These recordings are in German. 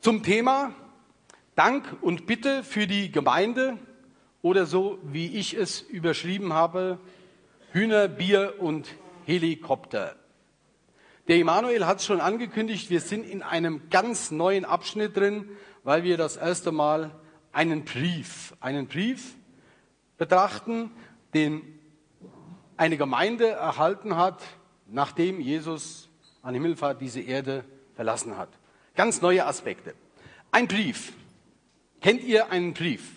Zum Thema Dank und Bitte für die Gemeinde oder so, wie ich es überschrieben habe, Hühner, Bier und Helikopter. Der Emanuel hat es schon angekündigt, wir sind in einem ganz neuen Abschnitt drin, weil wir das erste Mal einen Brief, einen Brief betrachten, den eine Gemeinde erhalten hat, nachdem Jesus an Himmelfahrt diese Erde verlassen hat. Ganz neue Aspekte. Ein Brief. Kennt ihr einen Brief?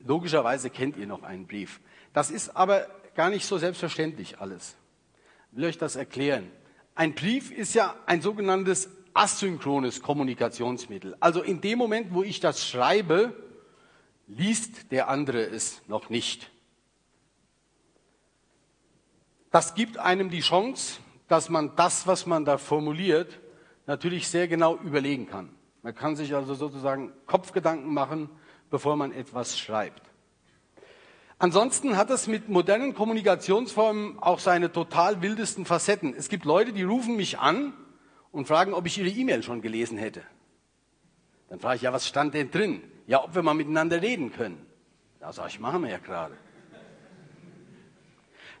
Logischerweise kennt ihr noch einen Brief. Das ist aber gar nicht so selbstverständlich alles. Ich will euch das erklären. Ein Brief ist ja ein sogenanntes asynchrones Kommunikationsmittel. Also in dem Moment, wo ich das schreibe, liest der andere es noch nicht. Das gibt einem die Chance, dass man das, was man da formuliert, natürlich sehr genau überlegen kann. Man kann sich also sozusagen Kopfgedanken machen, bevor man etwas schreibt. Ansonsten hat es mit modernen Kommunikationsformen auch seine total wildesten Facetten. Es gibt Leute, die rufen mich an und fragen, ob ich ihre E-Mail schon gelesen hätte. Dann frage ich, ja, was stand denn drin? Ja, ob wir mal miteinander reden können. Da sage ich, machen wir ja gerade.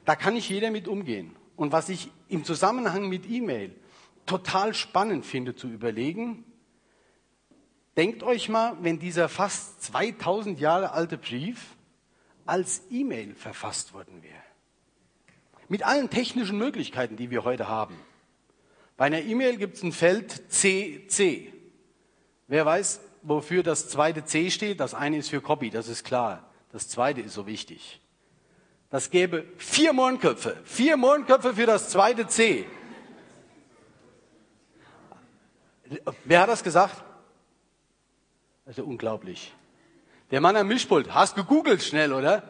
Da kann nicht jeder mit umgehen. Und was ich im Zusammenhang mit E-Mail total spannend finde zu überlegen, denkt euch mal, wenn dieser fast 2000 Jahre alte Brief als E-Mail verfasst worden wäre. Mit allen technischen Möglichkeiten, die wir heute haben. Bei einer E-Mail gibt es ein Feld CC. Wer weiß, wofür das zweite C steht? Das eine ist für Copy, das ist klar. Das zweite ist so wichtig. Das gäbe vier Mondköpfe. Vier Mondköpfe für das zweite C. Wer hat das gesagt? Ja unglaublich. Der Mann am Mischpult, hast gegoogelt schnell, oder?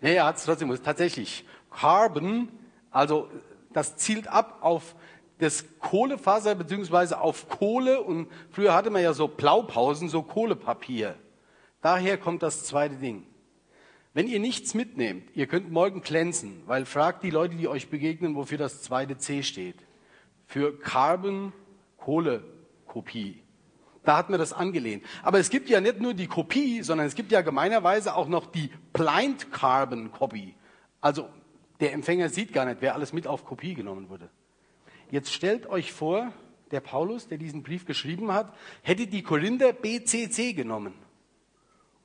Nee, er hat es trotzdem, tatsächlich. Carbon, also das zielt ab auf das Kohlefaser beziehungsweise auf Kohle und früher hatte man ja so Blaupausen, so Kohlepapier. Daher kommt das zweite Ding. Wenn ihr nichts mitnehmt, ihr könnt morgen glänzen, weil fragt die Leute, die euch begegnen, wofür das zweite C steht. Für Carbon Kohlekopie. Da hat man das angelehnt. Aber es gibt ja nicht nur die Kopie, sondern es gibt ja gemeinerweise auch noch die Blind Carbon Copy. Also der Empfänger sieht gar nicht, wer alles mit auf Kopie genommen wurde. Jetzt stellt euch vor, der Paulus, der diesen Brief geschrieben hat, hätte die Korinther BCC genommen,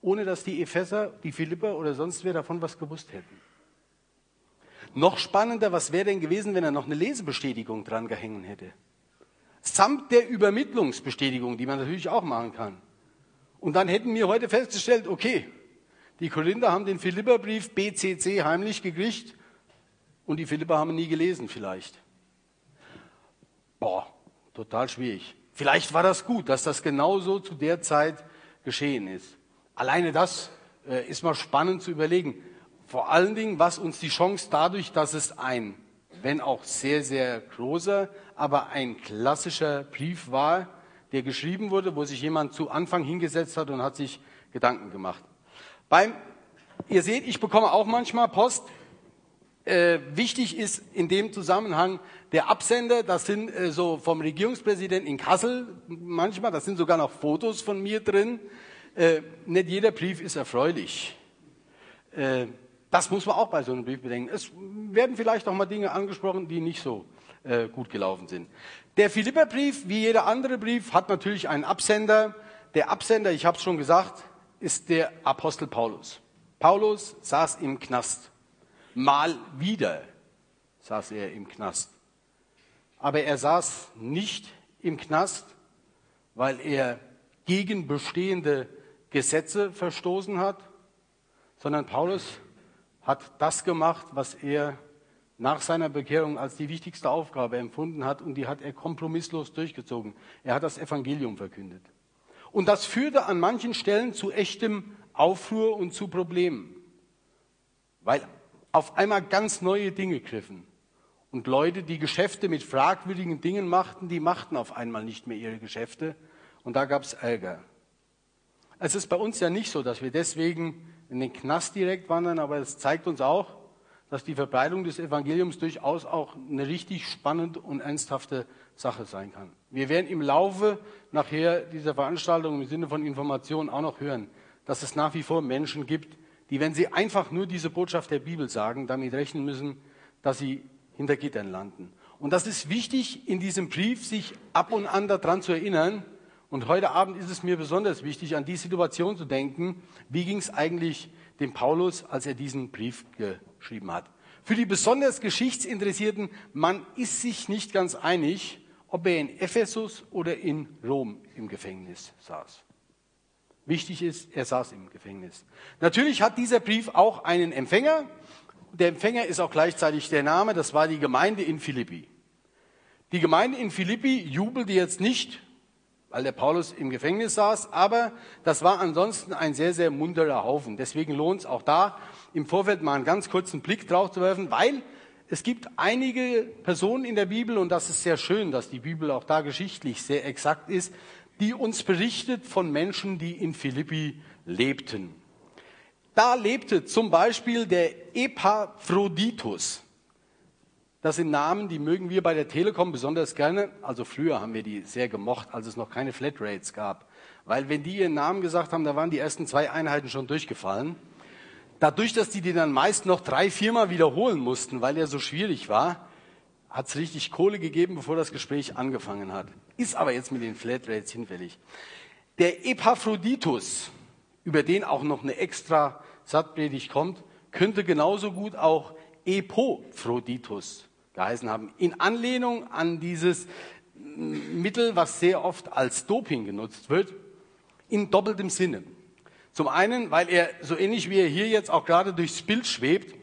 ohne dass die Epheser, die Philipper oder sonst wer davon was gewusst hätten. Noch spannender, was wäre denn gewesen, wenn er noch eine Lesebestätigung dran gehängt hätte? Samt der Übermittlungsbestätigung, die man natürlich auch machen kann. Und dann hätten wir heute festgestellt, okay, die Korinther haben den Philipperbrief BCC heimlich gekriegt und die Philipper haben ihn nie gelesen vielleicht. Boah, total schwierig. Vielleicht war das gut, dass das genauso zu der Zeit geschehen ist. Alleine das äh, ist mal spannend zu überlegen. Vor allen Dingen, was uns die Chance dadurch, dass es ein wenn auch sehr, sehr großer, aber ein klassischer Brief war, der geschrieben wurde, wo sich jemand zu Anfang hingesetzt hat und hat sich Gedanken gemacht. Beim, ihr seht, ich bekomme auch manchmal Post. Äh, wichtig ist in dem Zusammenhang der Absender, das sind äh, so vom Regierungspräsidenten in Kassel manchmal, da sind sogar noch Fotos von mir drin. Äh, nicht jeder Brief ist erfreulich. Äh, das muss man auch bei so einem Brief bedenken. Es werden vielleicht auch mal Dinge angesprochen, die nicht so äh, gut gelaufen sind. Der Philipperbrief, wie jeder andere Brief, hat natürlich einen Absender. Der Absender, ich habe es schon gesagt, ist der Apostel Paulus. Paulus saß im Knast. Mal wieder saß er im Knast. Aber er saß nicht im Knast, weil er gegen bestehende Gesetze verstoßen hat, sondern Paulus hat das gemacht, was er nach seiner Bekehrung als die wichtigste Aufgabe empfunden hat und die hat er kompromisslos durchgezogen. Er hat das Evangelium verkündet. Und das führte an manchen Stellen zu echtem Aufruhr und zu Problemen, weil auf einmal ganz neue Dinge griffen. Und Leute, die Geschäfte mit fragwürdigen Dingen machten, die machten auf einmal nicht mehr ihre Geschäfte. Und da gab es Ärger. Es ist bei uns ja nicht so, dass wir deswegen in den Knast direkt wandern, aber es zeigt uns auch, dass die Verbreitung des Evangeliums durchaus auch eine richtig spannende und ernsthafte Sache sein kann. Wir werden im Laufe nachher dieser Veranstaltung im Sinne von Informationen auch noch hören, dass es nach wie vor Menschen gibt, die, wenn sie einfach nur diese Botschaft der Bibel sagen, damit rechnen müssen, dass sie hinter Gittern landen. Und das ist wichtig, in diesem Brief sich ab und an daran zu erinnern. Und heute Abend ist es mir besonders wichtig, an die Situation zu denken. Wie ging es eigentlich dem Paulus, als er diesen Brief geschrieben hat? Für die besonders Geschichtsinteressierten, man ist sich nicht ganz einig, ob er in Ephesus oder in Rom im Gefängnis saß. Wichtig ist, er saß im Gefängnis. Natürlich hat dieser Brief auch einen Empfänger. Der Empfänger ist auch gleichzeitig der Name, das war die Gemeinde in Philippi. Die Gemeinde in Philippi jubelte jetzt nicht, weil der Paulus im Gefängnis saß, aber das war ansonsten ein sehr, sehr munterer Haufen. Deswegen lohnt es auch da, im Vorfeld mal einen ganz kurzen Blick drauf zu werfen, weil es gibt einige Personen in der Bibel, und das ist sehr schön, dass die Bibel auch da geschichtlich sehr exakt ist, die uns berichtet von Menschen, die in Philippi lebten. Da lebte zum Beispiel der Epaphroditus. Das sind Namen, die mögen wir bei der Telekom besonders gerne. Also früher haben wir die sehr gemocht, als es noch keine Flatrates gab. Weil wenn die ihren Namen gesagt haben, da waren die ersten zwei Einheiten schon durchgefallen. Dadurch, dass die den dann meist noch drei, viermal wiederholen mussten, weil er so schwierig war, hat es richtig Kohle gegeben, bevor das Gespräch angefangen hat. Ist aber jetzt mit den Flatrates hinfällig. Der Epaphroditus, über den auch noch eine extra Sattpredigt kommt, könnte genauso gut auch Epaphroditus geheißen haben. In Anlehnung an dieses Mittel, was sehr oft als Doping genutzt wird, in doppeltem Sinne. Zum einen, weil er so ähnlich wie er hier jetzt auch gerade durchs Bild schwebt,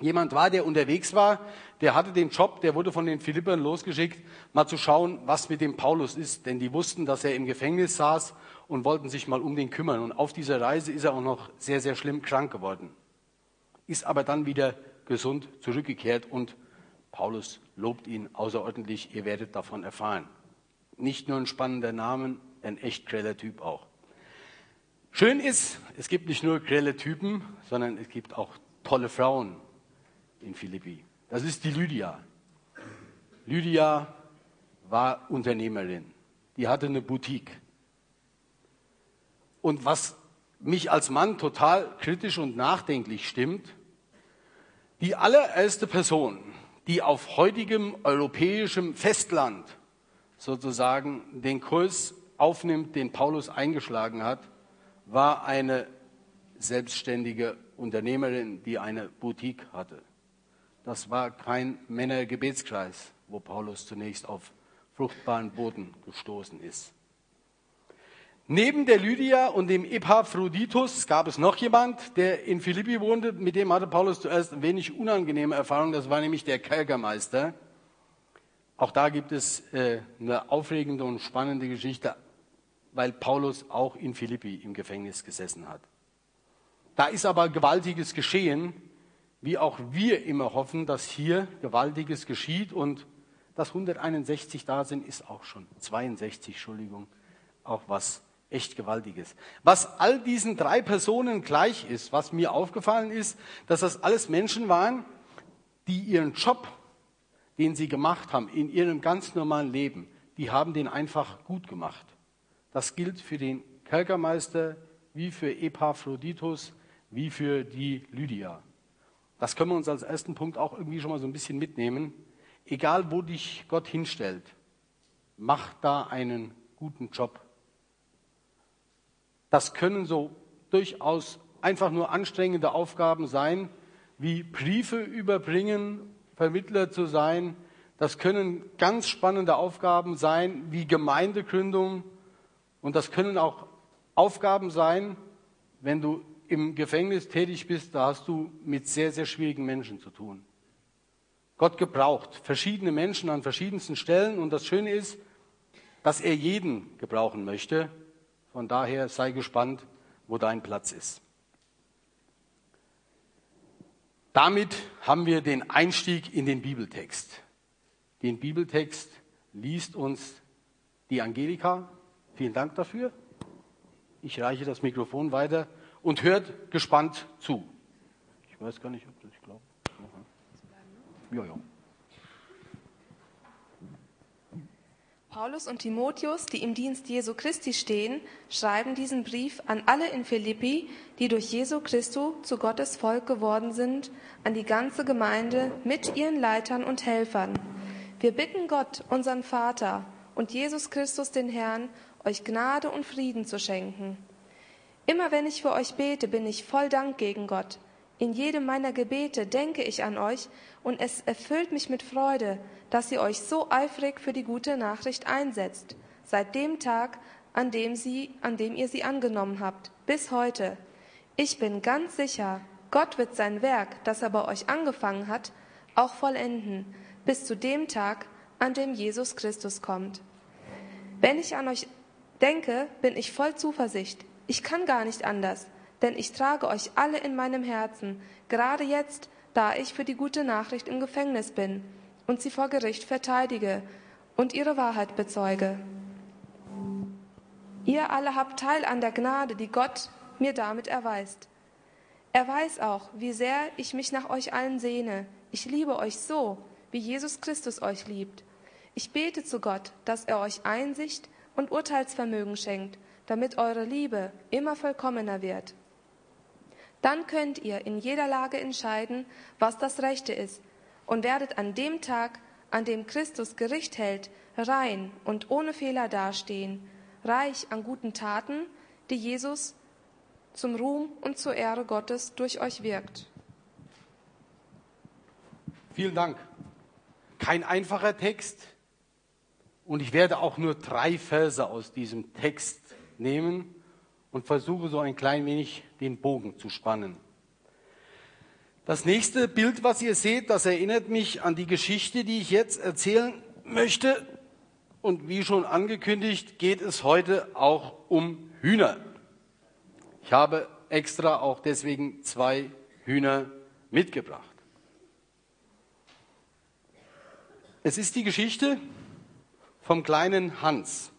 jemand war, der unterwegs war, der hatte den Job, der wurde von den Philippern losgeschickt, mal zu schauen, was mit dem Paulus ist, denn die wussten, dass er im Gefängnis saß und wollten sich mal um den kümmern. Und auf dieser Reise ist er auch noch sehr, sehr schlimm krank geworden, ist aber dann wieder gesund zurückgekehrt und Paulus lobt ihn außerordentlich, ihr werdet davon erfahren. Nicht nur ein spannender Name, ein echt greller Typ auch. Schön ist, es gibt nicht nur grelle Typen, sondern es gibt auch tolle Frauen in Philippi. Das ist die Lydia. Lydia war Unternehmerin. Die hatte eine Boutique. Und was mich als Mann total kritisch und nachdenklich stimmt, die allererste Person, die auf heutigem europäischem Festland sozusagen den Kurs aufnimmt, den Paulus eingeschlagen hat, war eine selbstständige Unternehmerin, die eine Boutique hatte. Das war kein Männergebetskreis, wo Paulus zunächst auf fruchtbaren Boden gestoßen ist. Neben der Lydia und dem Epaphroditus gab es noch jemand, der in Philippi wohnte. Mit dem hatte Paulus zuerst ein wenig unangenehme Erfahrungen. Das war nämlich der Kerkermeister. Auch da gibt es äh, eine aufregende und spannende Geschichte, weil Paulus auch in Philippi im Gefängnis gesessen hat. Da ist aber Gewaltiges geschehen, wie auch wir immer hoffen, dass hier Gewaltiges geschieht und dass 161 da sind, ist auch schon 62, Entschuldigung, auch was echt Gewaltiges. Was all diesen drei Personen gleich ist, was mir aufgefallen ist, dass das alles Menschen waren, die ihren Job, den sie gemacht haben in ihrem ganz normalen Leben, die haben den einfach gut gemacht. Das gilt für den Kerkermeister, wie für Epaphroditus, wie für die Lydia. Das können wir uns als ersten Punkt auch irgendwie schon mal so ein bisschen mitnehmen. Egal, wo dich Gott hinstellt, mach da einen guten Job. Das können so durchaus einfach nur anstrengende Aufgaben sein, wie Briefe überbringen, Vermittler zu sein. Das können ganz spannende Aufgaben sein, wie Gemeindegründung. Und das können auch Aufgaben sein, wenn du im Gefängnis tätig bist, da hast du mit sehr, sehr schwierigen Menschen zu tun. Gott gebraucht verschiedene Menschen an verschiedensten Stellen und das Schöne ist, dass er jeden gebrauchen möchte. Von daher sei gespannt, wo dein Platz ist. Damit haben wir den Einstieg in den Bibeltext. Den Bibeltext liest uns die Angelika. Vielen Dank dafür. Ich reiche das Mikrofon weiter und hört gespannt zu. Ich weiß gar nicht, ob das, ich glaube. Ja, ja. Paulus und Timotheus, die im Dienst Jesu Christi stehen, schreiben diesen Brief an alle in Philippi, die durch Jesu Christus zu Gottes Volk geworden sind, an die ganze Gemeinde mit ihren Leitern und Helfern. Wir bitten Gott, unseren Vater und Jesus Christus den Herrn, euch Gnade und Frieden zu schenken. Immer wenn ich für euch bete, bin ich voll Dank gegen Gott. In jedem meiner Gebete denke ich an euch und es erfüllt mich mit Freude, dass ihr euch so eifrig für die gute Nachricht einsetzt, seit dem Tag, an dem, sie, an dem ihr sie angenommen habt, bis heute. Ich bin ganz sicher, Gott wird sein Werk, das er bei euch angefangen hat, auch vollenden, bis zu dem Tag, an dem Jesus Christus kommt. Wenn ich an euch denke, bin ich voll Zuversicht. Ich kann gar nicht anders denn ich trage euch alle in meinem Herzen, gerade jetzt, da ich für die gute Nachricht im Gefängnis bin und sie vor Gericht verteidige und ihre Wahrheit bezeuge. Ihr alle habt Teil an der Gnade, die Gott mir damit erweist. Er weiß auch, wie sehr ich mich nach euch allen sehne. Ich liebe euch so, wie Jesus Christus euch liebt. Ich bete zu Gott, dass er euch Einsicht und Urteilsvermögen schenkt, damit eure Liebe immer vollkommener wird. Dann könnt ihr in jeder Lage entscheiden, was das Rechte ist und werdet an dem Tag, an dem Christus Gericht hält, rein und ohne Fehler dastehen, reich an guten Taten, die Jesus zum Ruhm und zur Ehre Gottes durch euch wirkt. Vielen Dank. Kein einfacher Text und ich werde auch nur drei Verse aus diesem Text nehmen und versuche so ein klein wenig den Bogen zu spannen. Das nächste Bild, was ihr seht, das erinnert mich an die Geschichte, die ich jetzt erzählen möchte. Und wie schon angekündigt, geht es heute auch um Hühner. Ich habe extra auch deswegen zwei Hühner mitgebracht. Es ist die Geschichte vom kleinen Hans.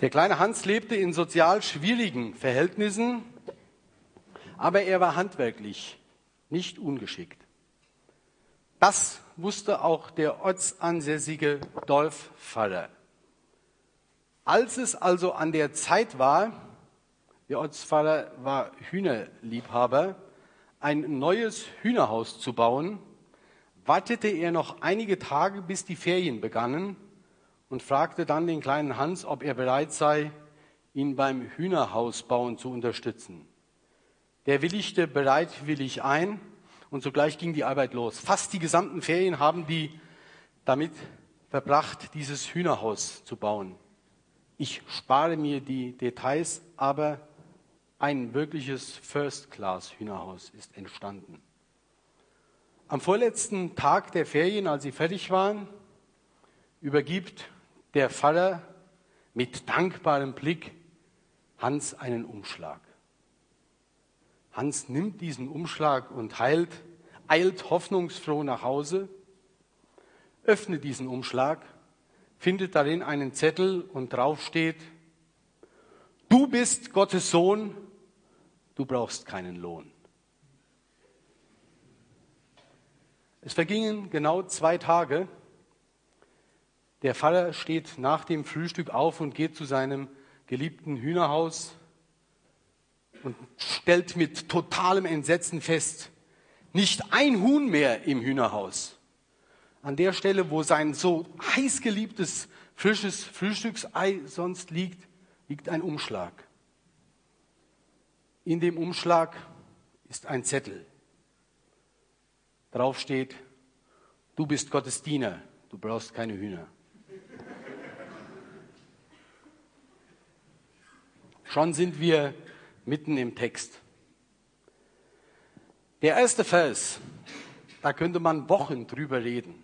Der kleine Hans lebte in sozial schwierigen Verhältnissen, aber er war handwerklich nicht ungeschickt. Das wusste auch der ortsansässige Dorfpfarrer. Als es also an der Zeit war, der Ortspfarrer war Hühnerliebhaber, ein neues Hühnerhaus zu bauen, wartete er noch einige Tage, bis die Ferien begannen und fragte dann den kleinen Hans, ob er bereit sei, ihn beim Hühnerhausbauen zu unterstützen. Der willigte bereitwillig ein und sogleich ging die Arbeit los. Fast die gesamten Ferien haben die damit verbracht, dieses Hühnerhaus zu bauen. Ich spare mir die Details, aber ein wirkliches First-Class-Hühnerhaus ist entstanden. Am vorletzten Tag der Ferien, als sie fertig waren, übergibt der Pfarrer mit dankbarem Blick Hans einen Umschlag. Hans nimmt diesen Umschlag und heilt, eilt hoffnungsfroh nach Hause, öffnet diesen Umschlag, findet darin einen Zettel und drauf steht, du bist Gottes Sohn, du brauchst keinen Lohn. Es vergingen genau zwei Tage, der Pfarrer steht nach dem Frühstück auf und geht zu seinem geliebten Hühnerhaus und stellt mit totalem Entsetzen fest, nicht ein Huhn mehr im Hühnerhaus. An der Stelle, wo sein so heiß geliebtes frisches Frühstücksei sonst liegt, liegt ein Umschlag. In dem Umschlag ist ein Zettel. Drauf steht, du bist Gottes Diener, du brauchst keine Hühner. Schon sind wir mitten im Text. Der erste Vers, da könnte man Wochen drüber reden.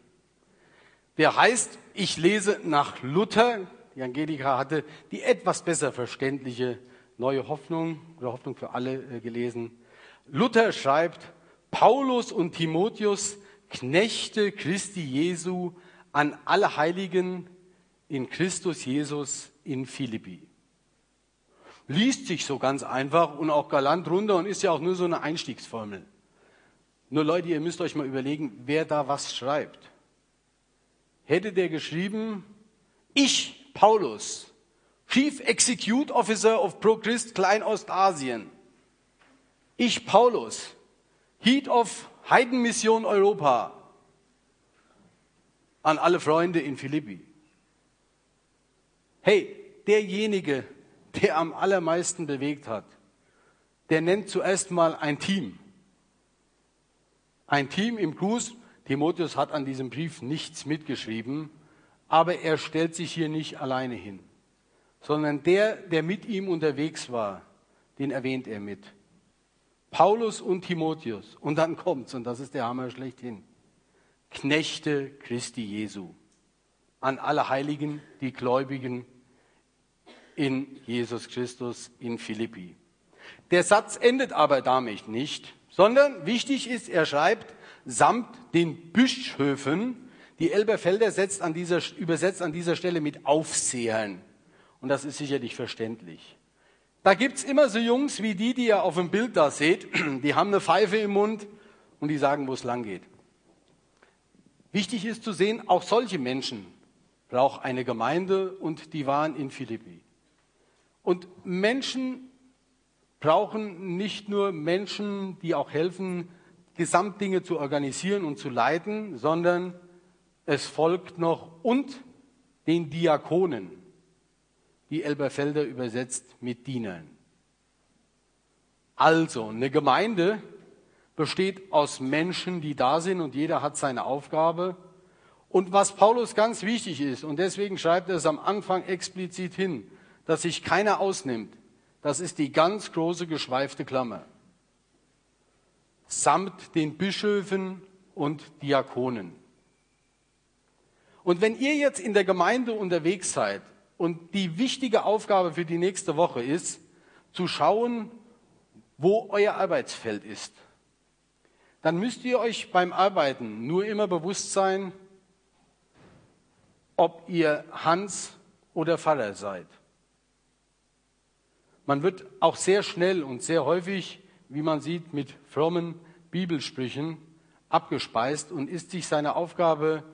Der heißt, ich lese nach Luther, die Angelika hatte die etwas besser verständliche Neue Hoffnung oder Hoffnung für alle äh, gelesen. Luther schreibt, Paulus und Timotheus, Knechte Christi Jesu, an alle Heiligen in Christus Jesus in Philippi liest sich so ganz einfach und auch galant runter und ist ja auch nur so eine Einstiegsformel. Nur Leute, ihr müsst euch mal überlegen, wer da was schreibt. Hätte der geschrieben, ich, Paulus, Chief Execute Officer of ProChrist Kleinostasien, ich, Paulus, Heat of Heidenmission Europa, an alle Freunde in Philippi. Hey, derjenige, der am allermeisten bewegt hat, der nennt zuerst mal ein Team. Ein Team im Gruß. Timotheus hat an diesem Brief nichts mitgeschrieben, aber er stellt sich hier nicht alleine hin, sondern der, der mit ihm unterwegs war, den erwähnt er mit. Paulus und Timotheus. Und dann kommt's, und das ist der Hammer schlechthin. Knechte Christi Jesu. An alle Heiligen, die Gläubigen in Jesus Christus in Philippi. Der Satz endet aber damit nicht, sondern wichtig ist, er schreibt, samt den Bischöfen, die Elberfelder setzt an dieser, übersetzt an dieser Stelle mit Aufsehern. Und das ist sicherlich verständlich. Da gibt's immer so Jungs wie die, die ihr auf dem Bild da seht, die haben eine Pfeife im Mund und die sagen, wo es lang geht. Wichtig ist zu sehen, auch solche Menschen braucht eine Gemeinde und die waren in Philippi. Und Menschen brauchen nicht nur Menschen, die auch helfen, Gesamtdinge zu organisieren und zu leiten, sondern es folgt noch und den Diakonen, die Elberfelder übersetzt mit Dienern. Also, eine Gemeinde besteht aus Menschen, die da sind und jeder hat seine Aufgabe. Und was Paulus ganz wichtig ist, und deswegen schreibt er es am Anfang explizit hin, dass sich keiner ausnimmt, das ist die ganz große geschweifte Klammer. Samt den Bischöfen und Diakonen. Und wenn ihr jetzt in der Gemeinde unterwegs seid und die wichtige Aufgabe für die nächste Woche ist, zu schauen, wo euer Arbeitsfeld ist, dann müsst ihr euch beim Arbeiten nur immer bewusst sein, ob ihr Hans oder Pfarrer seid. Man wird auch sehr schnell und sehr häufig, wie man sieht, mit frommen Bibelsprüchen abgespeist und ist sich seiner Aufgabe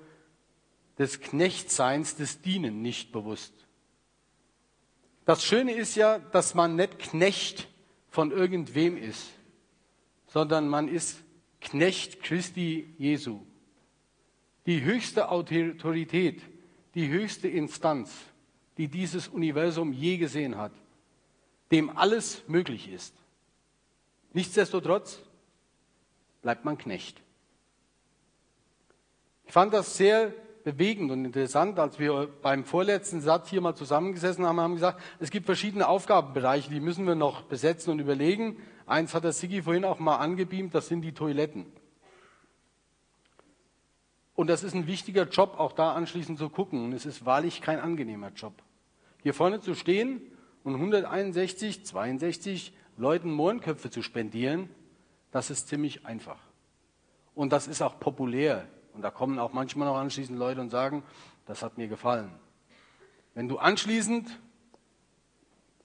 des Knechtseins, des Dienen nicht bewusst. Das Schöne ist ja, dass man nicht Knecht von irgendwem ist, sondern man ist Knecht Christi Jesu. Die höchste Autorität, die höchste Instanz, die dieses Universum je gesehen hat dem alles möglich ist. Nichtsdestotrotz bleibt man Knecht. Ich fand das sehr bewegend und interessant, als wir beim vorletzten Satz hier mal zusammengesessen haben, haben gesagt, es gibt verschiedene Aufgabenbereiche, die müssen wir noch besetzen und überlegen. Eins hat der Sigi vorhin auch mal angebeamt, das sind die Toiletten. Und das ist ein wichtiger Job, auch da anschließend zu gucken. Und es ist wahrlich kein angenehmer Job. Hier vorne zu stehen und 161, 62 Leuten Mohrenköpfe zu spendieren, das ist ziemlich einfach. Und das ist auch populär. Und da kommen auch manchmal noch anschließend Leute und sagen, das hat mir gefallen. Wenn du anschließend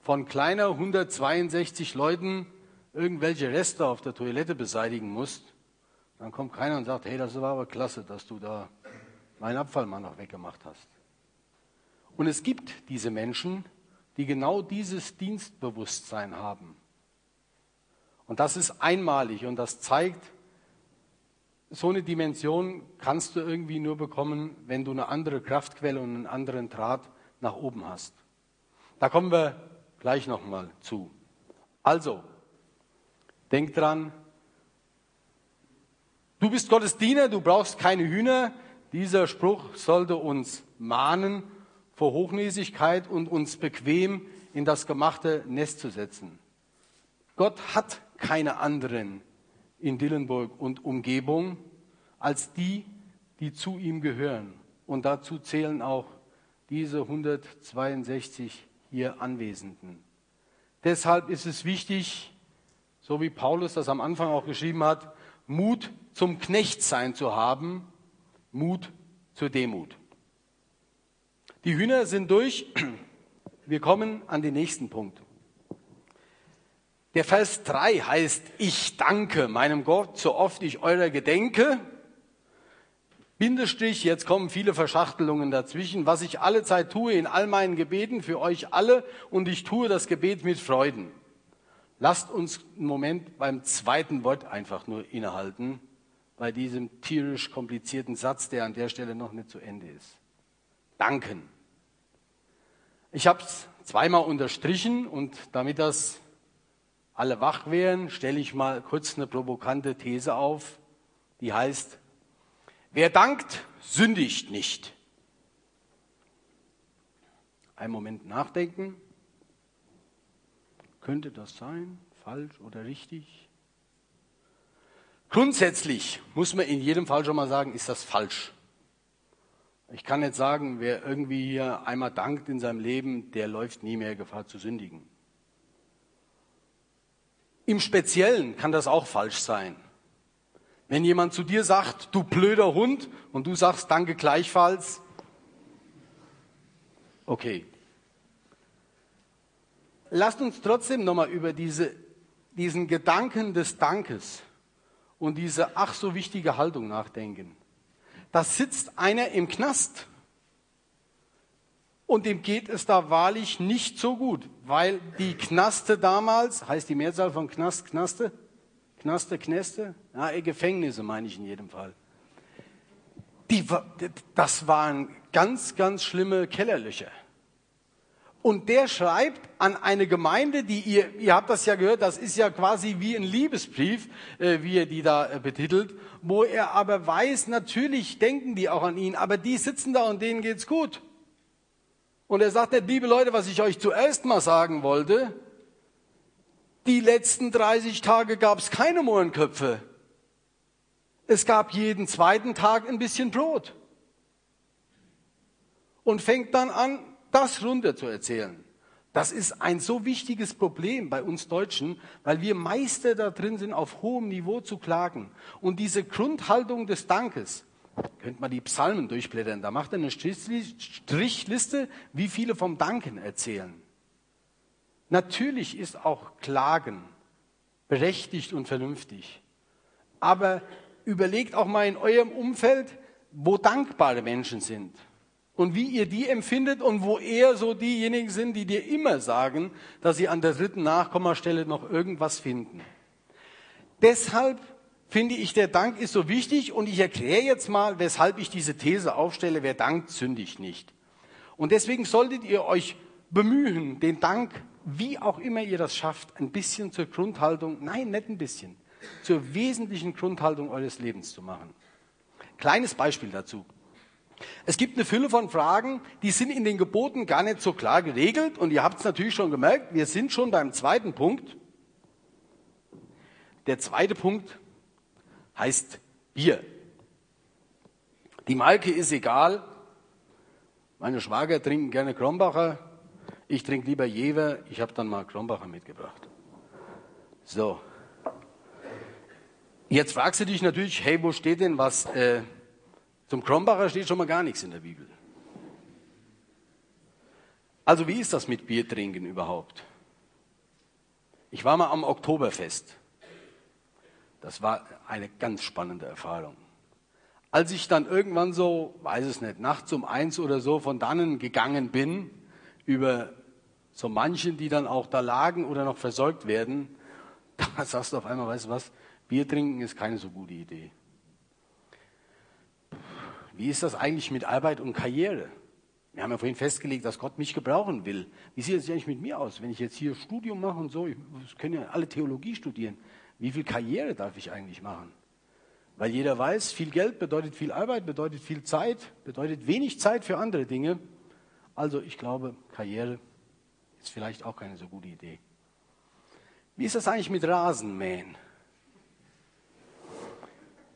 von kleiner 162 Leuten irgendwelche Reste auf der Toilette beseitigen musst, dann kommt keiner und sagt, hey, das war aber klasse, dass du da meinen Abfall mal noch weggemacht hast. Und es gibt diese Menschen, die genau dieses Dienstbewusstsein haben. Und das ist einmalig und das zeigt, so eine Dimension kannst du irgendwie nur bekommen, wenn du eine andere Kraftquelle und einen anderen Draht nach oben hast. Da kommen wir gleich nochmal zu. Also, denk dran, du bist Gottes Diener, du brauchst keine Hühner. Dieser Spruch sollte uns mahnen vor Hochnäsigkeit und uns bequem in das gemachte Nest zu setzen. Gott hat keine anderen in Dillenburg und Umgebung als die, die zu ihm gehören. Und dazu zählen auch diese 162 hier Anwesenden. Deshalb ist es wichtig, so wie Paulus das am Anfang auch geschrieben hat, Mut zum Knechtsein zu haben, Mut zur Demut. Die Hühner sind durch. Wir kommen an den nächsten Punkt. Der Vers 3 heißt, ich danke meinem Gott, so oft ich eurer gedenke. Bindestrich, jetzt kommen viele Verschachtelungen dazwischen, was ich alle Zeit tue in all meinen Gebeten für euch alle und ich tue das Gebet mit Freuden. Lasst uns einen Moment beim zweiten Wort einfach nur innehalten, bei diesem tierisch komplizierten Satz, der an der Stelle noch nicht zu Ende ist. Danken. Ich habe es zweimal unterstrichen und damit das alle wach wären, stelle ich mal kurz eine provokante These auf, die heißt, Wer dankt, sündigt nicht. Ein Moment nachdenken. Könnte das sein? Falsch oder richtig? Grundsätzlich muss man in jedem Fall schon mal sagen, ist das falsch. Ich kann nicht sagen, wer irgendwie hier einmal dankt in seinem Leben, der läuft nie mehr Gefahr zu sündigen. Im Speziellen kann das auch falsch sein. Wenn jemand zu dir sagt, du blöder Hund, und du sagst danke gleichfalls, okay. Lasst uns trotzdem nochmal über diese, diesen Gedanken des Dankes und diese ach so wichtige Haltung nachdenken. Da sitzt einer im Knast und dem geht es da wahrlich nicht so gut, weil die Knaste damals, heißt die Mehrzahl von Knast, Knaste? Knaste, Knäste? Ja, eh, Gefängnisse meine ich in jedem Fall. Die, das waren ganz, ganz schlimme Kellerlöcher. Und der schreibt an eine Gemeinde, die ihr, ihr habt das ja gehört, das ist ja quasi wie ein Liebesbrief, äh, wie er die da äh, betitelt, wo er aber weiß, natürlich denken die auch an ihn, aber die sitzen da und denen geht's gut. Und er sagt nicht, liebe Leute, was ich euch zuerst mal sagen wollte, die letzten 30 Tage gab es keine Mohrenköpfe. Es gab jeden zweiten Tag ein bisschen Brot. Und fängt dann an, das runter zu erzählen. Das ist ein so wichtiges Problem bei uns Deutschen, weil wir Meister da drin sind, auf hohem Niveau zu klagen. Und diese Grundhaltung des Dankes, könnt man die Psalmen durchblättern, da macht er eine Strichliste, wie viele vom Danken erzählen. Natürlich ist auch Klagen berechtigt und vernünftig. Aber überlegt auch mal in eurem Umfeld, wo dankbare Menschen sind und wie ihr die empfindet und wo eher so diejenigen sind, die dir immer sagen, dass sie an der dritten Nachkommastelle noch irgendwas finden. Deshalb finde ich, der Dank ist so wichtig und ich erkläre jetzt mal, weshalb ich diese These aufstelle, wer dankt, sündigt nicht. Und deswegen solltet ihr euch bemühen, den Dank wie auch immer ihr das schafft, ein bisschen zur Grundhaltung, nein, nicht ein bisschen, zur wesentlichen Grundhaltung eures Lebens zu machen. Kleines Beispiel dazu. Es gibt eine Fülle von Fragen, die sind in den Geboten gar nicht so klar geregelt und ihr habt es natürlich schon gemerkt, wir sind schon beim zweiten Punkt. Der zweite Punkt heißt Bier. Die Marke ist egal. Meine Schwager trinken gerne Krombacher. Ich trinke lieber Jever, ich habe dann mal Kronbacher mitgebracht. So. Jetzt fragst du dich natürlich, hey, wo steht denn was? Äh, zum Kronbacher steht schon mal gar nichts in der Bibel. Also wie ist das mit Bier trinken überhaupt? Ich war mal am Oktoberfest. Das war eine ganz spannende Erfahrung. Als ich dann irgendwann so, weiß es nicht, nachts um eins oder so von dannen gegangen bin, über so manchen, die dann auch da lagen oder noch versorgt werden, da sagst du auf einmal, weißt du was, Bier trinken ist keine so gute Idee. Wie ist das eigentlich mit Arbeit und Karriere? Wir haben ja vorhin festgelegt, dass Gott mich gebrauchen will. Wie sieht es eigentlich mit mir aus? Wenn ich jetzt hier Studium mache und so, ich können ja alle Theologie studieren. Wie viel Karriere darf ich eigentlich machen? Weil jeder weiß, viel Geld bedeutet viel Arbeit, bedeutet viel Zeit, bedeutet wenig Zeit für andere Dinge. Also ich glaube, Karriere ist vielleicht auch keine so gute Idee. Wie ist das eigentlich mit Rasenmähen?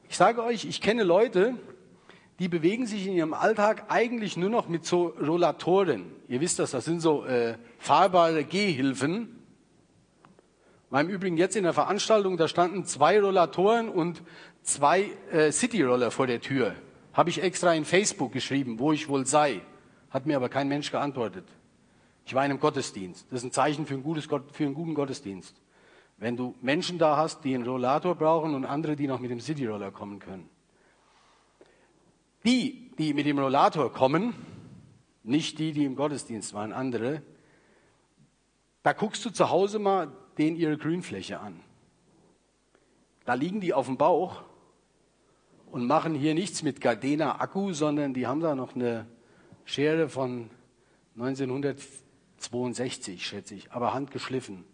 Ich sage euch, ich kenne Leute, die bewegen sich in ihrem Alltag eigentlich nur noch mit so Rollatoren. Ihr wisst das, das sind so äh, fahrbare Gehhilfen. War im Übrigen jetzt in der Veranstaltung, da standen zwei Rollatoren und zwei äh, Cityroller vor der Tür. Habe ich extra in Facebook geschrieben, wo ich wohl sei. Hat mir aber kein Mensch geantwortet. Ich war in einem Gottesdienst. Das ist ein Zeichen für, ein gutes, für einen guten Gottesdienst. Wenn du Menschen da hast, die einen Rollator brauchen und andere, die noch mit dem Cityroller kommen können. Die, die mit dem Rollator kommen, nicht die, die im Gottesdienst waren, andere, da guckst du zu Hause mal denen ihre Grünfläche an. Da liegen die auf dem Bauch und machen hier nichts mit Gardena Akku, sondern die haben da noch eine Schere von 1962, schätze ich, aber handgeschliffen.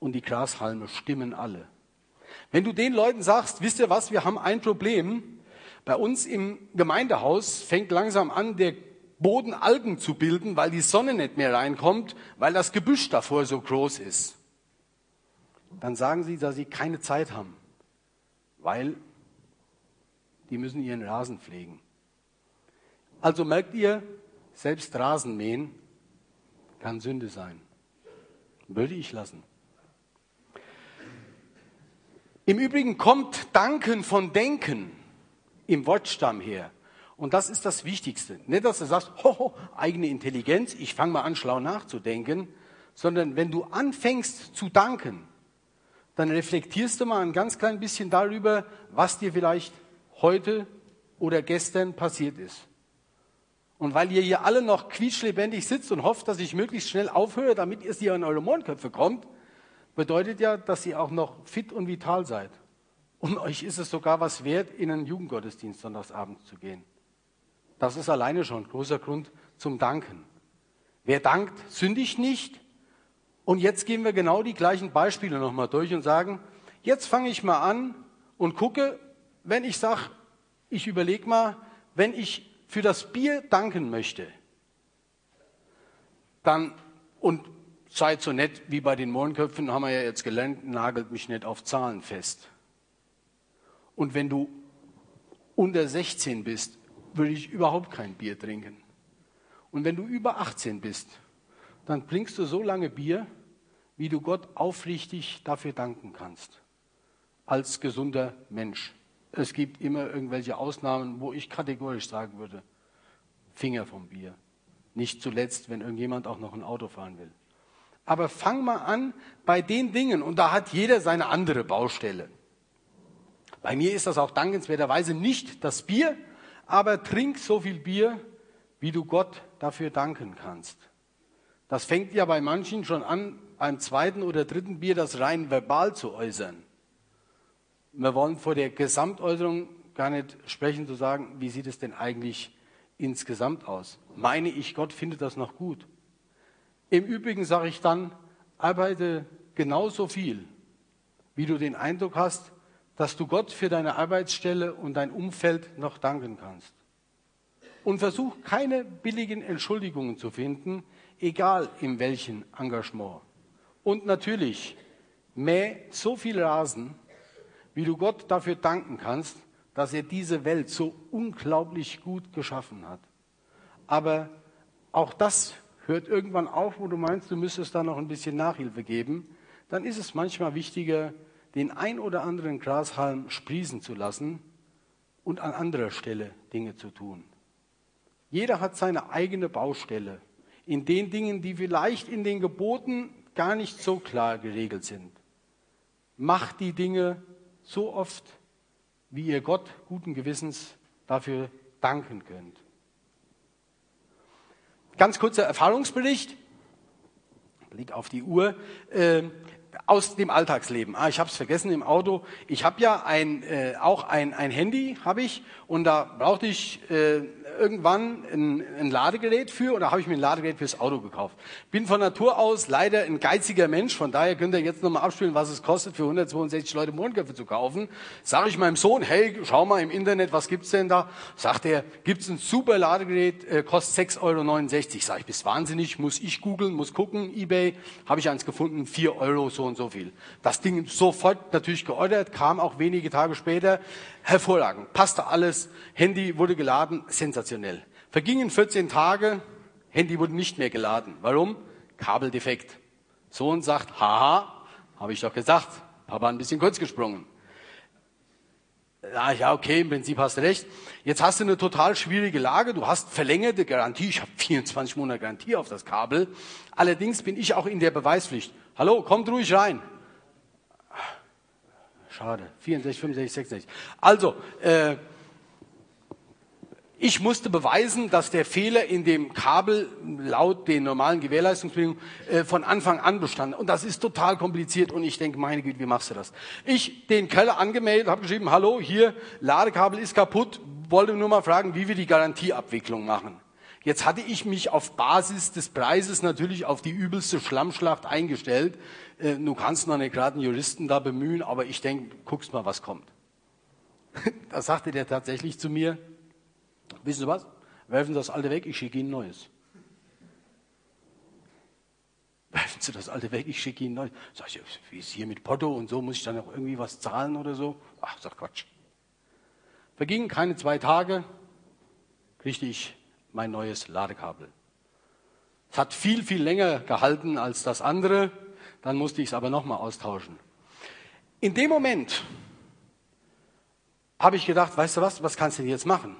Und die Grashalme stimmen alle. Wenn du den Leuten sagst, wisst ihr was, wir haben ein Problem. Bei uns im Gemeindehaus fängt langsam an, der Boden Algen zu bilden, weil die Sonne nicht mehr reinkommt, weil das Gebüsch davor so groß ist. Dann sagen sie, dass sie keine Zeit haben, weil die müssen ihren Rasen pflegen. Also merkt ihr, selbst Rasenmähen kann Sünde sein. Würde ich lassen. Im Übrigen kommt Danken von Denken im Wortstamm her. Und das ist das Wichtigste. Nicht, dass du sagst, hoho, eigene Intelligenz, ich fange mal an, schlau nachzudenken, sondern wenn du anfängst zu danken, dann reflektierst du mal ein ganz klein bisschen darüber, was dir vielleicht heute oder gestern passiert ist. Und weil ihr hier alle noch quietschlebendig sitzt und hofft, dass ich möglichst schnell aufhöre, damit ihr hier in eure Mondköpfe kommt, bedeutet ja, dass ihr auch noch fit und vital seid. Und euch ist es sogar was wert, in einen Jugendgottesdienst sonntagsabends zu gehen. Das ist alleine schon ein großer Grund zum Danken. Wer dankt, sündigt nicht. Und jetzt gehen wir genau die gleichen Beispiele nochmal durch und sagen, jetzt fange ich mal an und gucke, wenn ich sage, ich überlege mal, wenn ich für das Bier danken möchte, dann, und seid so nett wie bei den Mohnköpfen, haben wir ja jetzt gelernt, nagelt mich nicht auf Zahlen fest. Und wenn du unter 16 bist, würde ich überhaupt kein Bier trinken. Und wenn du über 18 bist, dann trinkst du so lange Bier, wie du Gott aufrichtig dafür danken kannst. Als gesunder Mensch. Es gibt immer irgendwelche Ausnahmen, wo ich kategorisch sagen würde, Finger vom Bier. Nicht zuletzt, wenn irgendjemand auch noch ein Auto fahren will. Aber fang mal an bei den Dingen und da hat jeder seine andere Baustelle. Bei mir ist das auch dankenswerterweise nicht das Bier, aber trink so viel Bier, wie du Gott dafür danken kannst. Das fängt ja bei manchen schon an, beim zweiten oder dritten Bier das rein verbal zu äußern. Wir wollen vor der Gesamtäußerung gar nicht sprechen, zu sagen, wie sieht es denn eigentlich insgesamt aus? Meine ich, Gott findet das noch gut? Im Übrigen sage ich dann, arbeite genauso viel, wie du den Eindruck hast, dass du Gott für deine Arbeitsstelle und dein Umfeld noch danken kannst. Und versuch keine billigen Entschuldigungen zu finden, egal in welchem Engagement. Und natürlich, mäh so viel Rasen, wie du Gott dafür danken kannst, dass er diese Welt so unglaublich gut geschaffen hat. Aber auch das hört irgendwann auf, wo du meinst, du müsstest da noch ein bisschen Nachhilfe geben, dann ist es manchmal wichtiger, den ein oder anderen Grashalm sprießen zu lassen und an anderer Stelle Dinge zu tun. Jeder hat seine eigene Baustelle in den Dingen, die vielleicht in den Geboten gar nicht so klar geregelt sind. Macht die Dinge so oft, wie ihr Gott guten Gewissens dafür danken könnt. Ganz kurzer Erfahrungsbericht. Blick auf die Uhr. Aus dem Alltagsleben. Ah, ich habe es vergessen im Auto. Ich habe ja ein, äh, auch ein, ein Handy, habe ich, und da brauchte ich äh, irgendwann ein, ein Ladegerät für und da habe ich mir ein Ladegerät fürs Auto gekauft. Bin von Natur aus leider ein geiziger Mensch, von daher könnt ihr jetzt nochmal abspielen, was es kostet, für 162 Leute Mondköpfe zu kaufen. Sage ich meinem Sohn, hey, schau mal im Internet, was gibt's denn da? Sagt er, gibt's ein super Ladegerät, äh, kostet 6,69 Euro. Sag ich, bist wahnsinnig, muss ich googeln, muss gucken, Ebay, habe ich eins gefunden, 4 Euro, so und so viel. Das Ding sofort natürlich geordert, kam auch wenige Tage später, hervorragend, passte alles, Handy wurde geladen, sensationell. Vergingen 14 Tage, Handy wurde nicht mehr geladen. Warum? Kabeldefekt. Sohn sagt, haha, habe ich doch gesagt, Papa ein bisschen kurz gesprungen. Ja, okay, im Prinzip hast du recht. Jetzt hast du eine total schwierige Lage. Du hast verlängerte Garantie. Ich habe 24 Monate Garantie auf das Kabel. Allerdings bin ich auch in der Beweispflicht. Hallo, kommt ruhig rein. Schade. 64, 65, 66. Also, äh, Ich musste beweisen, dass der Fehler in dem Kabel laut den normalen Gewährleistungsbedingungen äh, von Anfang an bestand. Und das ist total kompliziert. Und ich denke, meine Güte, wie machst du das? Ich den Keller angemeldet, habe geschrieben, hallo, hier, Ladekabel ist kaputt, wollte nur mal fragen, wie wir die Garantieabwicklung machen. Jetzt hatte ich mich auf Basis des Preises natürlich auf die übelste Schlammschlacht eingestellt. Äh, du kannst noch nicht gerade einen Juristen da bemühen, aber ich denke, guckst mal, was kommt. da sagte der tatsächlich zu mir, Wissen Sie was? Werfen Sie das alte weg, ich schicke Ihnen Neues. Werfen Sie das alte weg, ich schicke Ihnen Neues. Sag ich, wie ist hier mit Porto und so, muss ich dann noch irgendwie was zahlen oder so? Ach, sag Quatsch. Vergingen keine zwei Tage, kriegte ich mein neues Ladekabel. Es hat viel, viel länger gehalten als das andere, dann musste ich es aber nochmal austauschen. In dem Moment habe ich gedacht, weißt du was, was kannst du denn jetzt machen?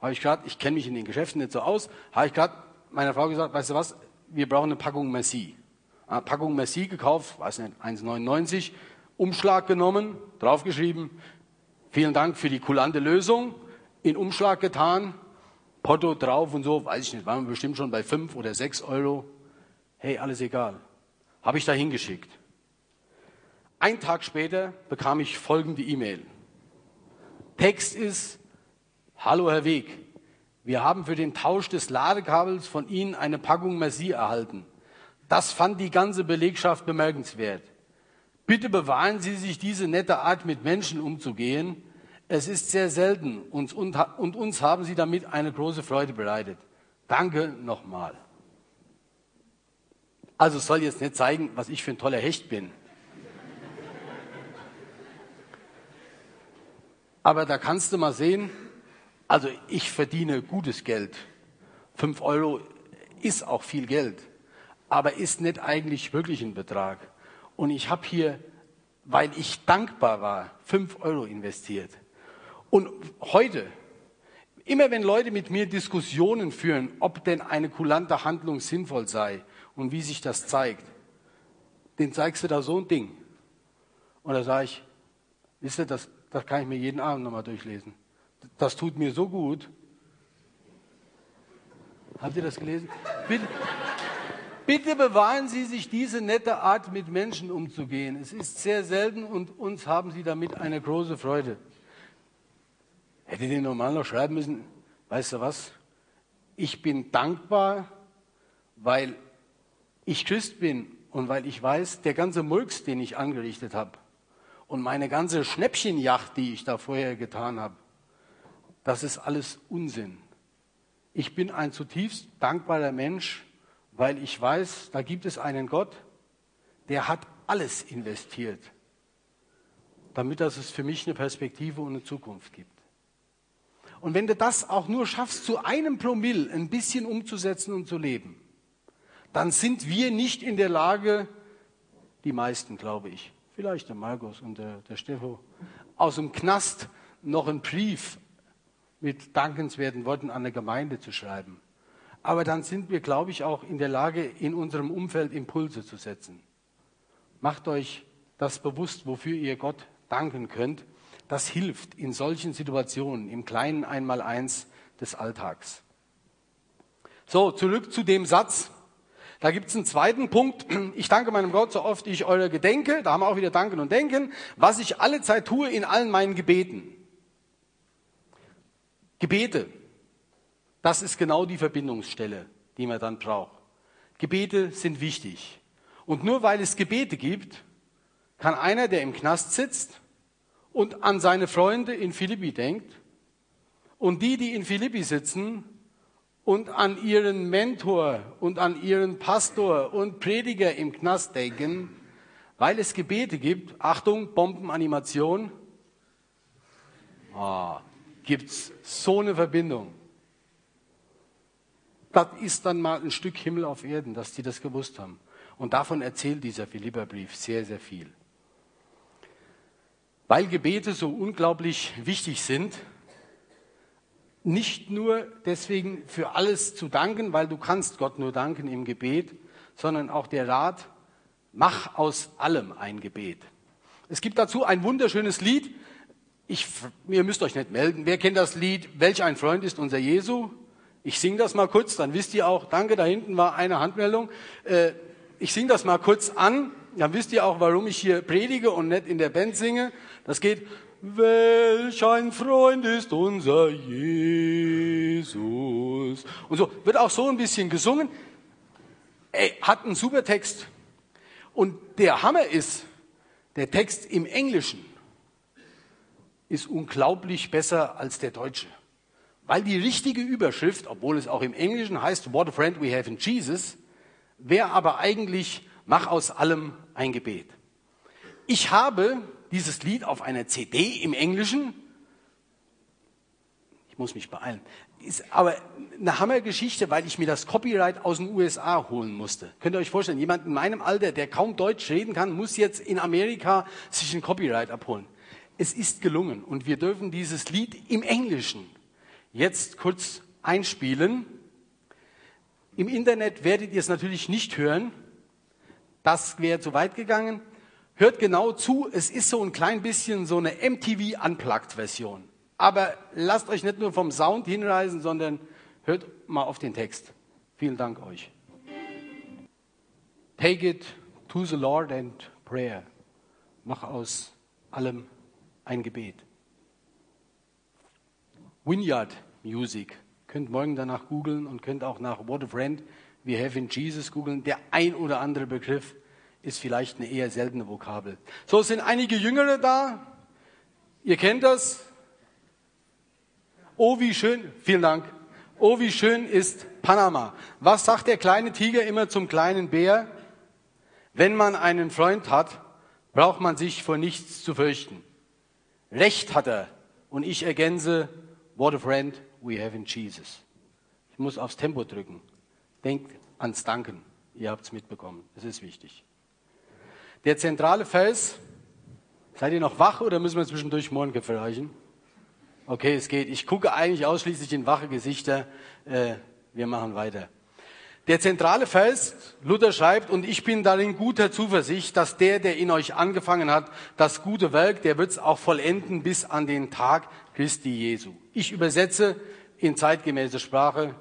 Habe ich gerade, ich kenne mich in den Geschäften nicht so aus, habe ich gerade meiner Frau gesagt, weißt du was, wir brauchen eine Packung Merci. Eine Packung Merci gekauft, weiß nicht, 1,99, Umschlag genommen, draufgeschrieben, vielen Dank für die kulante Lösung, in Umschlag getan, Porto drauf und so, weiß ich nicht, waren wir bestimmt schon bei 5 oder 6 Euro. Hey, alles egal. Habe ich da hingeschickt. Ein Tag später bekam ich folgende E-Mail. Text ist, Hallo Herr Weg, wir haben für den Tausch des Ladekabels von Ihnen eine Packung Merci erhalten. Das fand die ganze Belegschaft bemerkenswert. Bitte bewahren Sie sich diese nette Art, mit Menschen umzugehen. Es ist sehr selten und, und uns haben Sie damit eine große Freude bereitet. Danke nochmal. Also soll jetzt nicht zeigen, was ich für ein toller Hecht bin. Aber da kannst du mal sehen, also ich verdiene gutes Geld. Fünf Euro ist auch viel Geld, aber ist nicht eigentlich wirklich ein Betrag. Und ich habe hier, weil ich dankbar war, fünf Euro investiert. Und heute, immer wenn Leute mit mir Diskussionen führen, ob denn eine kulante Handlung sinnvoll sei und wie sich das zeigt, den zeigst du da so ein Ding. Und da sage ich, wisst ihr, das, das kann ich mir jeden Abend nochmal durchlesen das tut mir so gut. Habt ihr das gelesen? Bitte, bitte bewahren Sie sich diese nette Art, mit Menschen umzugehen. Es ist sehr selten und uns haben Sie damit eine große Freude. Hätte den normal noch schreiben müssen, weißt du was? Ich bin dankbar, weil ich Christ bin und weil ich weiß, der ganze Murks, den ich angerichtet habe und meine ganze Schnäppchenjacht, die ich da vorher getan habe, das ist alles Unsinn. Ich bin ein zutiefst dankbarer Mensch, weil ich weiß, da gibt es einen Gott, der hat alles investiert, damit dass es für mich eine Perspektive und eine Zukunft gibt. Und wenn du das auch nur schaffst, zu einem Promille ein bisschen umzusetzen und zu leben, dann sind wir nicht in der Lage, die meisten, glaube ich, vielleicht der Markus und der, der Steffo, aus dem Knast noch einen Brief mit dankenswerten Worten an eine Gemeinde zu schreiben. Aber dann sind wir, glaube ich, auch in der Lage, in unserem Umfeld Impulse zu setzen. Macht euch das bewusst, wofür ihr Gott danken könnt. Das hilft in solchen Situationen, im kleinen Einmaleins des Alltags. So, zurück zu dem Satz. Da gibt es einen zweiten Punkt. Ich danke meinem Gott, so oft ich eure gedenke. Da haben wir auch wieder Danken und Denken. Was ich alle Zeit tue in allen meinen Gebeten. Gebete, das ist genau die Verbindungsstelle, die man dann braucht. Gebete sind wichtig. Und nur weil es Gebete gibt, kann einer, der im Knast sitzt und an seine Freunde in Philippi denkt, und die, die in Philippi sitzen und an ihren Mentor und an ihren Pastor und Prediger im Knast denken, weil es Gebete gibt, Achtung, Bombenanimation, ah, gibt es so eine Verbindung. Das ist dann mal ein Stück Himmel auf Erden, dass die das gewusst haben. Und davon erzählt dieser Philipperbrief sehr, sehr viel. Weil Gebete so unglaublich wichtig sind, nicht nur deswegen für alles zu danken, weil du kannst Gott nur danken im Gebet, sondern auch der Rat, mach aus allem ein Gebet. Es gibt dazu ein wunderschönes Lied, Ich, ihr müsst euch nicht melden. Wer kennt das Lied? Welch ein Freund ist unser Jesu? Ich singe das mal kurz, dann wisst ihr auch, danke, da hinten war eine Handmeldung. Äh, ich singe das mal kurz an, dann wisst ihr auch, warum ich hier predige und nicht in der Band singe. Das geht, welch ein Freund ist unser Jesus. Und so wird auch so ein bisschen gesungen. Ey, hat einen super Text. Und der Hammer ist, der Text im Englischen ist unglaublich besser als der deutsche. Weil die richtige Überschrift, obwohl es auch im Englischen heißt, What a friend we have in Jesus, wäre aber eigentlich, mach aus allem ein Gebet. Ich habe dieses Lied auf einer CD im Englischen. Ich muss mich beeilen. Ist aber eine Hammergeschichte, weil ich mir das Copyright aus den USA holen musste. Könnt ihr euch vorstellen, jemand in meinem Alter, der kaum Deutsch reden kann, muss jetzt in Amerika sich ein Copyright abholen. Es ist gelungen und wir dürfen dieses Lied im Englischen jetzt kurz einspielen. Im Internet werdet ihr es natürlich nicht hören. Das wäre zu weit gegangen. Hört genau zu, es ist so ein klein bisschen so eine MTV Unplugged Version. Aber lasst euch nicht nur vom Sound hinreißen, sondern hört mal auf den Text. Vielen Dank euch. Take it to the Lord and prayer. Mach aus allem ein Gebet. Vineyard Music. Könnt morgen danach googeln und könnt auch nach What a Friend We Have in Jesus googeln. Der ein oder andere Begriff ist vielleicht eine eher seltene Vokabel. So sind einige Jüngere da. Ihr kennt das. Oh, wie schön. Vielen Dank. Oh, wie schön ist Panama. Was sagt der kleine Tiger immer zum kleinen Bär? Wenn man einen Freund hat, braucht man sich vor nichts zu fürchten. Recht hat er. Und ich ergänze, what a friend we have in Jesus. Ich muss aufs Tempo drücken. Denkt ans Danken. Ihr habt es mitbekommen. Es ist wichtig. Der zentrale Vers, seid ihr noch wach oder müssen wir zwischendurch Mohrenköpfe reichen? Okay, es geht. Ich gucke eigentlich ausschließlich in wache Gesichter. Äh, wir machen weiter. Der zentrale Vers, Luther schreibt, und ich bin darin guter Zuversicht, dass der, der in euch angefangen hat, das gute Werk, der wird es auch vollenden bis an den Tag Christi Jesu. Ich übersetze in zeitgemäßer Sprache,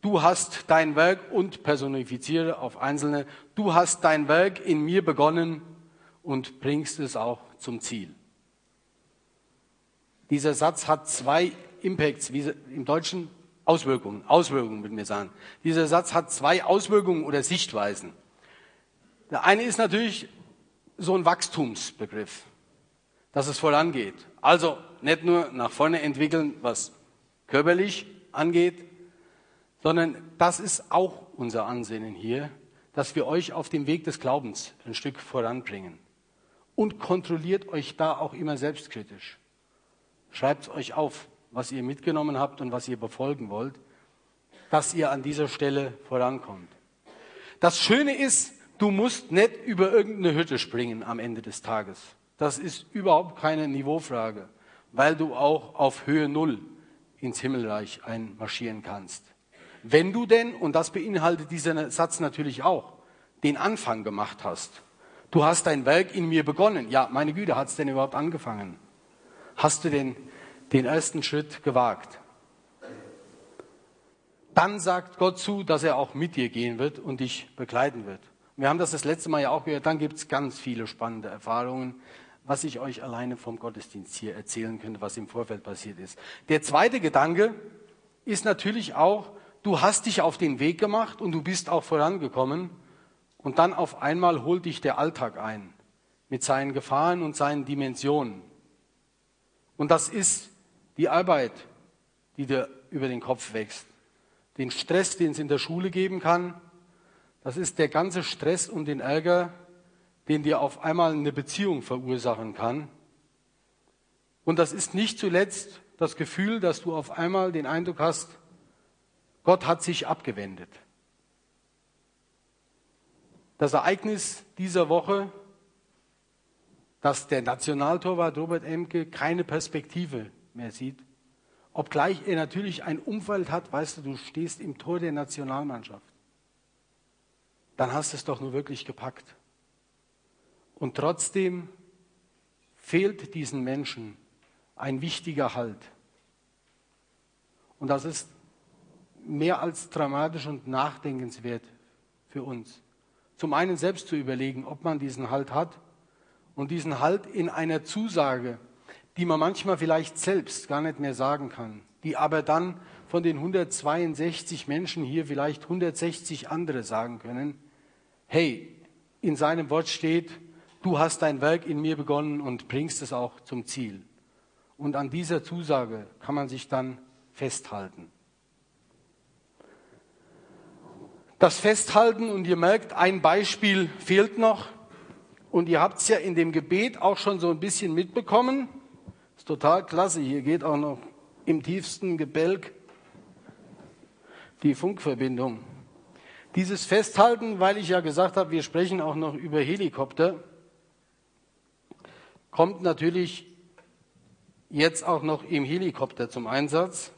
du hast dein Werk und personifiziere auf Einzelne, du hast dein Werk in mir begonnen und bringst es auch zum Ziel. Dieser Satz hat zwei Impacts, wie im Deutschen Auswirkungen, Auswirkungen, würde mir sagen. Dieser Satz hat zwei Auswirkungen oder Sichtweisen. Der eine ist natürlich so ein Wachstumsbegriff, dass es vorangeht. Also nicht nur nach vorne entwickeln, was körperlich angeht, sondern das ist auch unser Ansinnen hier, dass wir euch auf dem Weg des Glaubens ein Stück voranbringen. Und kontrolliert euch da auch immer selbstkritisch. Schreibt euch auf, was ihr mitgenommen habt und was ihr befolgen wollt, dass ihr an dieser Stelle vorankommt. Das Schöne ist, du musst nicht über irgendeine Hütte springen am Ende des Tages. Das ist überhaupt keine Niveaufrage, weil du auch auf Höhe Null ins Himmelreich einmarschieren kannst. Wenn du denn, und das beinhaltet dieser Satz natürlich auch, den Anfang gemacht hast. Du hast dein Werk in mir begonnen. Ja, meine Güte, hat es denn überhaupt angefangen? Hast du denn den ersten Schritt gewagt. Dann sagt Gott zu, dass er auch mit dir gehen wird und dich begleiten wird. Wir haben das das letzte Mal ja auch gehört, dann gibt es ganz viele spannende Erfahrungen, was ich euch alleine vom Gottesdienst hier erzählen könnte, was im Vorfeld passiert ist. Der zweite Gedanke ist natürlich auch, du hast dich auf den Weg gemacht und du bist auch vorangekommen und dann auf einmal holt dich der Alltag ein mit seinen Gefahren und seinen Dimensionen. Und das ist die Arbeit, die dir über den Kopf wächst, den Stress, den es in der Schule geben kann, das ist der ganze Stress und den Ärger, den dir auf einmal eine Beziehung verursachen kann. Und das ist nicht zuletzt das Gefühl, dass du auf einmal den Eindruck hast, Gott hat sich abgewendet. Das Ereignis dieser Woche, dass der Nationaltorwart Robert Emke keine Perspektive mehr sieht. Obgleich er natürlich ein Umfeld hat, weißt du, du stehst im Tor der Nationalmannschaft. Dann hast du es doch nur wirklich gepackt. Und trotzdem fehlt diesen Menschen ein wichtiger Halt. Und das ist mehr als dramatisch und nachdenkenswert für uns. Zum einen selbst zu überlegen, ob man diesen Halt hat und diesen Halt in einer Zusage, die man manchmal vielleicht selbst gar nicht mehr sagen kann, die aber dann von den 162 Menschen hier vielleicht 160 andere sagen können, hey, in seinem Wort steht, du hast dein Werk in mir begonnen und bringst es auch zum Ziel. Und an dieser Zusage kann man sich dann festhalten. Das Festhalten, und ihr merkt, ein Beispiel fehlt noch. Und ihr habt es ja in dem Gebet auch schon so ein bisschen mitbekommen. Ist total klasse. Hier geht auch noch im tiefsten Gebälk die Funkverbindung. Dieses Festhalten, weil ich ja gesagt habe, wir sprechen auch noch über Helikopter, kommt natürlich jetzt auch noch im Helikopter zum Einsatz.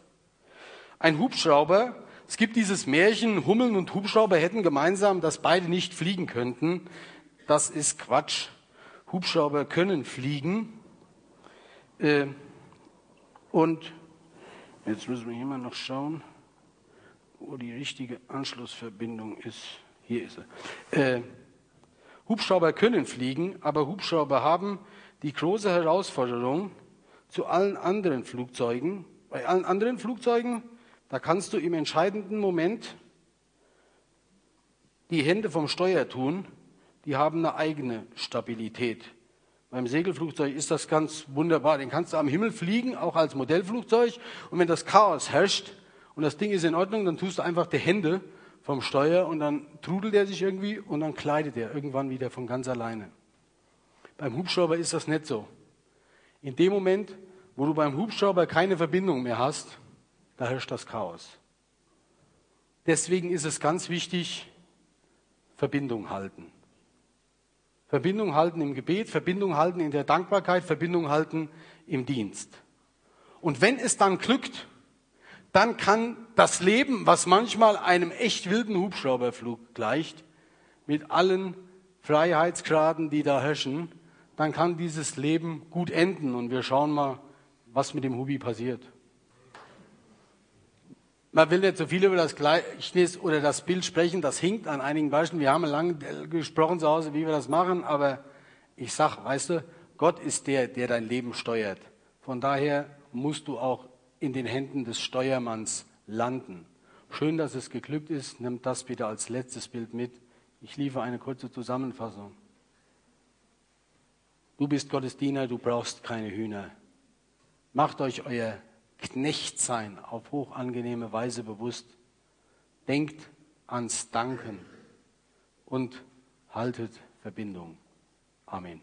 Ein Hubschrauber, es gibt dieses Märchen, Hummeln und Hubschrauber hätten gemeinsam, dass beide nicht fliegen könnten. Das ist Quatsch. Hubschrauber können fliegen. Äh, und jetzt müssen wir hier mal noch schauen, wo die richtige Anschlussverbindung ist. Hier ist er. Äh, Hubschrauber können fliegen, aber Hubschrauber haben die große Herausforderung zu allen anderen Flugzeugen. Bei allen anderen Flugzeugen, da kannst du im entscheidenden Moment die Hände vom Steuer tun, die haben eine eigene Stabilität. Beim Segelflugzeug ist das ganz wunderbar. Den kannst du am Himmel fliegen, auch als Modellflugzeug. Und wenn das Chaos herrscht und das Ding ist in Ordnung, dann tust du einfach die Hände vom Steuer und dann trudelt er sich irgendwie und dann kleidet er irgendwann wieder von ganz alleine. Beim Hubschrauber ist das nicht so. In dem Moment, wo du beim Hubschrauber keine Verbindung mehr hast, da herrscht das Chaos. Deswegen ist es ganz wichtig, Verbindung halten. Verbindung halten im Gebet, Verbindung halten in der Dankbarkeit, Verbindung halten im Dienst. Und wenn es dann glückt, dann kann das Leben, was manchmal einem echt wilden Hubschrauberflug gleicht, mit allen Freiheitsgraden, die da herrschen, dann kann dieses Leben gut enden. Und wir schauen mal, was mit dem Hubi passiert. Man will nicht so viel über das Gleichnis oder das Bild sprechen, das hinkt an einigen Beispielen. Wir haben lange gesprochen zu Hause, wie wir das machen, aber ich sag, weißt du, Gott ist der, der dein Leben steuert. Von daher musst du auch in den Händen des Steuermanns landen. Schön, dass es geglückt ist. Nimm das bitte als letztes Bild mit. Ich liefere eine kurze Zusammenfassung. Du bist Gottes Diener, du brauchst keine Hühner. Macht euch euer Knechtsein auf hochangenehme Weise bewusst. Denkt ans Danken und haltet Verbindung. Amen.